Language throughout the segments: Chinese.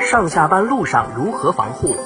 上下班路上如何防护？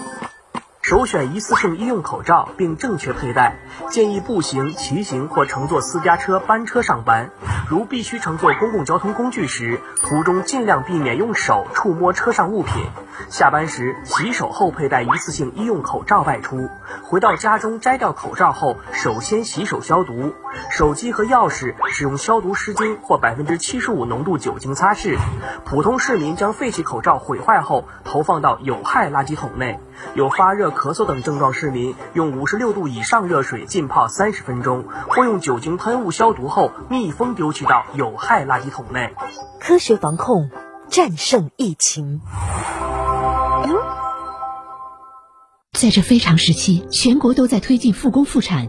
首选一次性医用口罩，并正确佩戴。建议步行、骑行或乘坐私家车、班车上班。如必须乘坐公共交通工具时，途中尽量避免用手触摸车上物品。下班时洗手后佩戴一次性医用口罩外出。回到家中摘掉口罩后，首先洗手消毒。手机和钥匙使用消毒湿巾或百分之七十五浓度酒精擦拭。普通市民将废弃口罩毁坏后投放到有害垃圾桶内。有发热、咳嗽等症状市民，用五十六度以上热水浸泡三十分钟，或用酒精喷雾消毒后密封丢弃到有害垃圾桶内。科学防控，战胜疫情。在这非常时期，全国都在推进复工复产，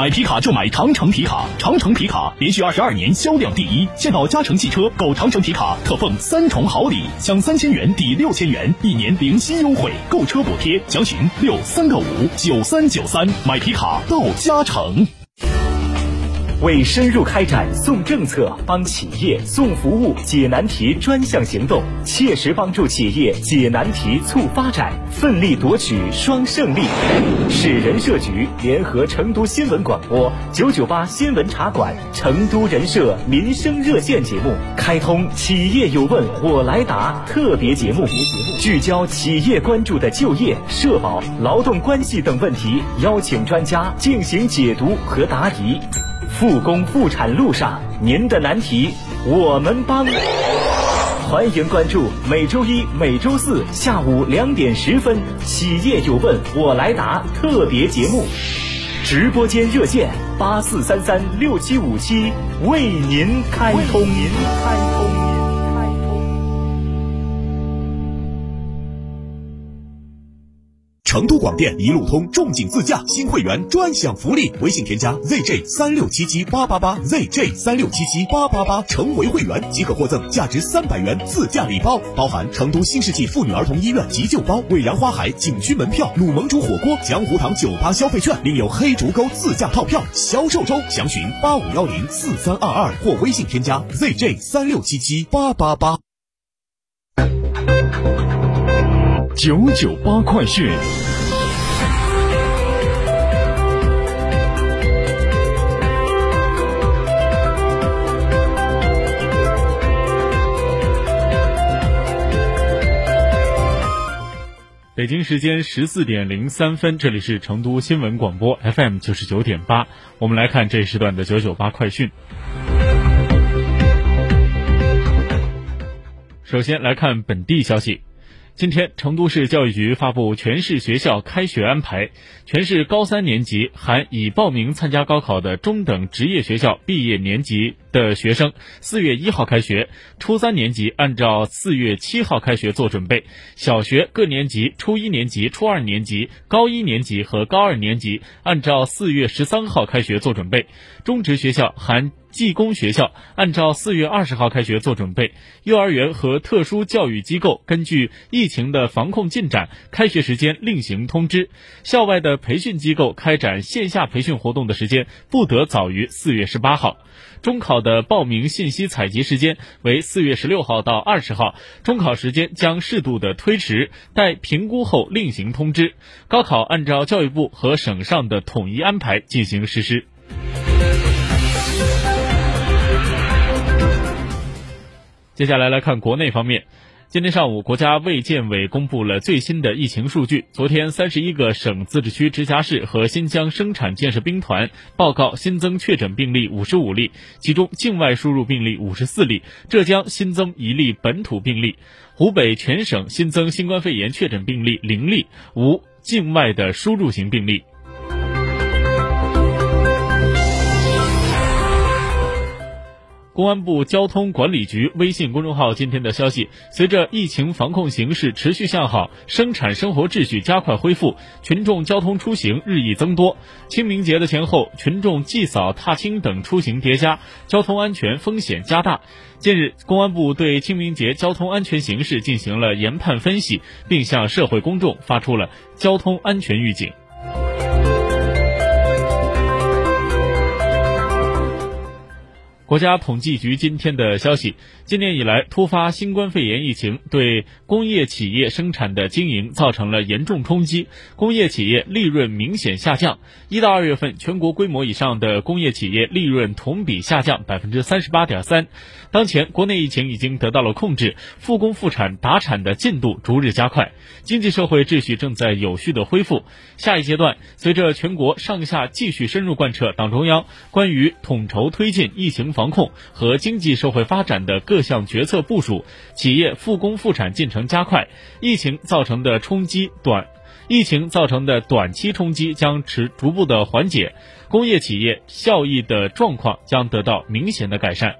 买皮卡就买长城皮卡，长城皮卡连续二十二年销量第一。现到嘉诚汽车购长城皮卡，特奉三重好礼，享三千元抵六千元，一年零息优惠，购车补贴。详询六三个五九三九三，买皮卡到嘉诚。为深入开展送政策、帮企业送服务、解难题专项行动，切实帮助企业解难题、促发展，奋力夺取双胜利。市人社局联合成都新闻广播九九八新闻茶馆、成都人社民生热线节目，开通“企业有问我来答”特别节目，聚焦企业关注的就业、社保、劳动关系等问题，邀请专家进行解读和答疑。复工复产路上，您的难题我们帮。欢迎关注每周一、每周四下午两点十分《企业有问我来答》特别节目，直播间热线八四三三六七五七为您开通。您开通。成都广电一路通仲景自驾新会员专享福利，微信添加 zj 三六七七八八八 zj 三六七七八八八，成为会员即可获赠价值三百元自驾礼包，包含成都新世纪妇女儿童医院急救包、蔚然花海景区门票、鲁盟主火锅、江湖堂酒吧消费券，另有黑竹沟自驾套票销售中。详询八五幺零四三二二或微信添加 zj 三六七七八八八。九九八快讯。北京时间十四点零三分，这里是成都新闻广播 FM 九十九点八，我们来看这一时段的九九八快讯。首先来看本地消息。今天，成都市教育局发布全市学校开学安排。全市高三年级含已报名参加高考的中等职业学校毕业年级的学生，四月一号开学；初三年级按照四月七号开学做准备；小学各年级初一年级、初二年级、高一年级和高二年级按照四月十三号开学做准备；中职学校含技工学校按照四月二十号开学做准备，幼儿园和特殊教育机构根据疫情的防控进展，开学时间另行通知。校外的培训机构开展线下培训活动的时间不得早于四月十八号。中考的报名信息采集时间为四月十六号到二十号，中考时间将适度的推迟，待评估后另行通知。高考按照教育部和省上的统一安排进行实施。接下来来看国内方面，今天上午，国家卫健委公布了最新的疫情数据。昨天，三十一个省、自治区、直辖市和新疆生产建设兵团报告新增确诊病例五十五例，其中境外输入病例五十四例。浙江新增一例本土病例，湖北全省新增新冠肺炎确诊病例零例，无境外的输入型病例。公安部交通管理局微信公众号今天的消息：随着疫情防控形势持续向好，生产生活秩序加快恢复，群众交通出行日益增多。清明节的前后，群众祭扫、踏青等出行叠加，交通安全风险加大。近日，公安部对清明节交通安全形势进行了研判分析，并向社会公众发出了交通安全预警。国家统计局今天的消息：今年以来，突发新冠肺炎疫情对工业企业生产的经营造成了严重冲击，工业企业利润明显下降。一到二月份，全国规模以上的工业企业利润同比下降百分之三十八点三。当前，国内疫情已经得到了控制，复工复产达产的进度逐日加快，经济社会秩序正在有序的恢复。下一阶段，随着全国上下继续深入贯彻党中央关于统筹推进疫情防控和经济社会发展的各项决策部署，企业复工复产进程加快，疫情造成的冲击短，疫情造成的短期冲击将持逐步的缓解，工业企业效益的状况将得到明显的改善。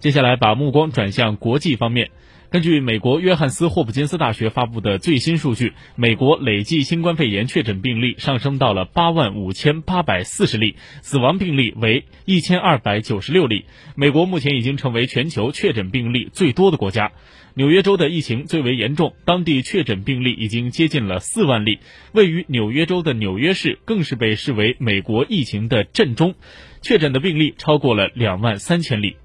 接下来把目光转向国际方面。根据美国约翰斯霍普金斯大学发布的最新数据，美国累计新冠肺炎确诊病例上升到了八万五千八百四十例，死亡病例为一千二百九十六例。美国目前已经成为全球确诊病例最多的国家。纽约州的疫情最为严重，当地确诊病例已经接近了四万例。位于纽约州的纽约市更是被视为美国疫情的震中，确诊的病例超过了两万三千例。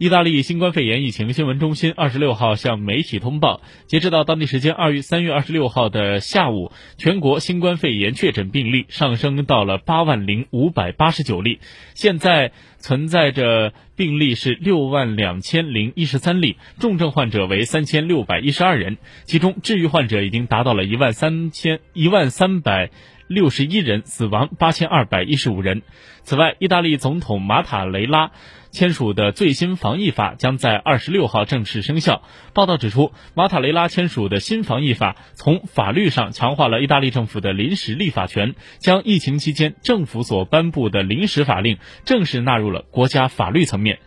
意大利新冠肺炎疫情新闻中心二十六号向媒体通报，截止到当地时间二月三月二十六号的下午，全国新冠肺炎确诊病例上升到了八万零五百八十九例，现在存在着病例是六万两千零一十三例，重症患者为三千六百一十二人，其中治愈患者已经达到了一万三千一万三百。六十一人死亡，八千二百一十五人。此外，意大利总统马塔雷拉签署的最新防疫法将在二十六号正式生效。报道指出，马塔雷拉签署的新防疫法从法律上强化了意大利政府的临时立法权，将疫情期间政府所颁布的临时法令正式纳入了国家法律层面。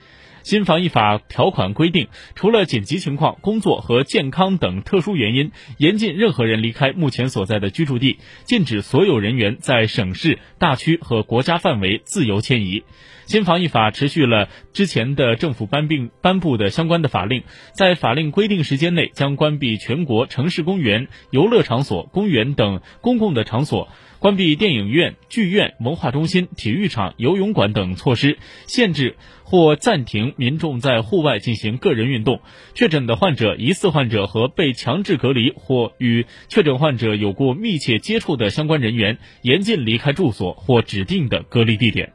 新防疫法条款规定，除了紧急情况、工作和健康等特殊原因，严禁任何人离开目前所在的居住地，禁止所有人员在省市、大区和国家范围自由迁移。新防疫法持续了之前的政府颁并颁布的相关的法令，在法令规定时间内将关闭全国城市公园、游乐场所、公园等公共的场所。关闭电影院、剧院、文化中心、体育场、游泳馆等措施，限制或暂停民众在户外进行个人运动。确诊的患者、疑似患者和被强制隔离或与确诊患者有过密切接触的相关人员，严禁离开住所或指定的隔离地点。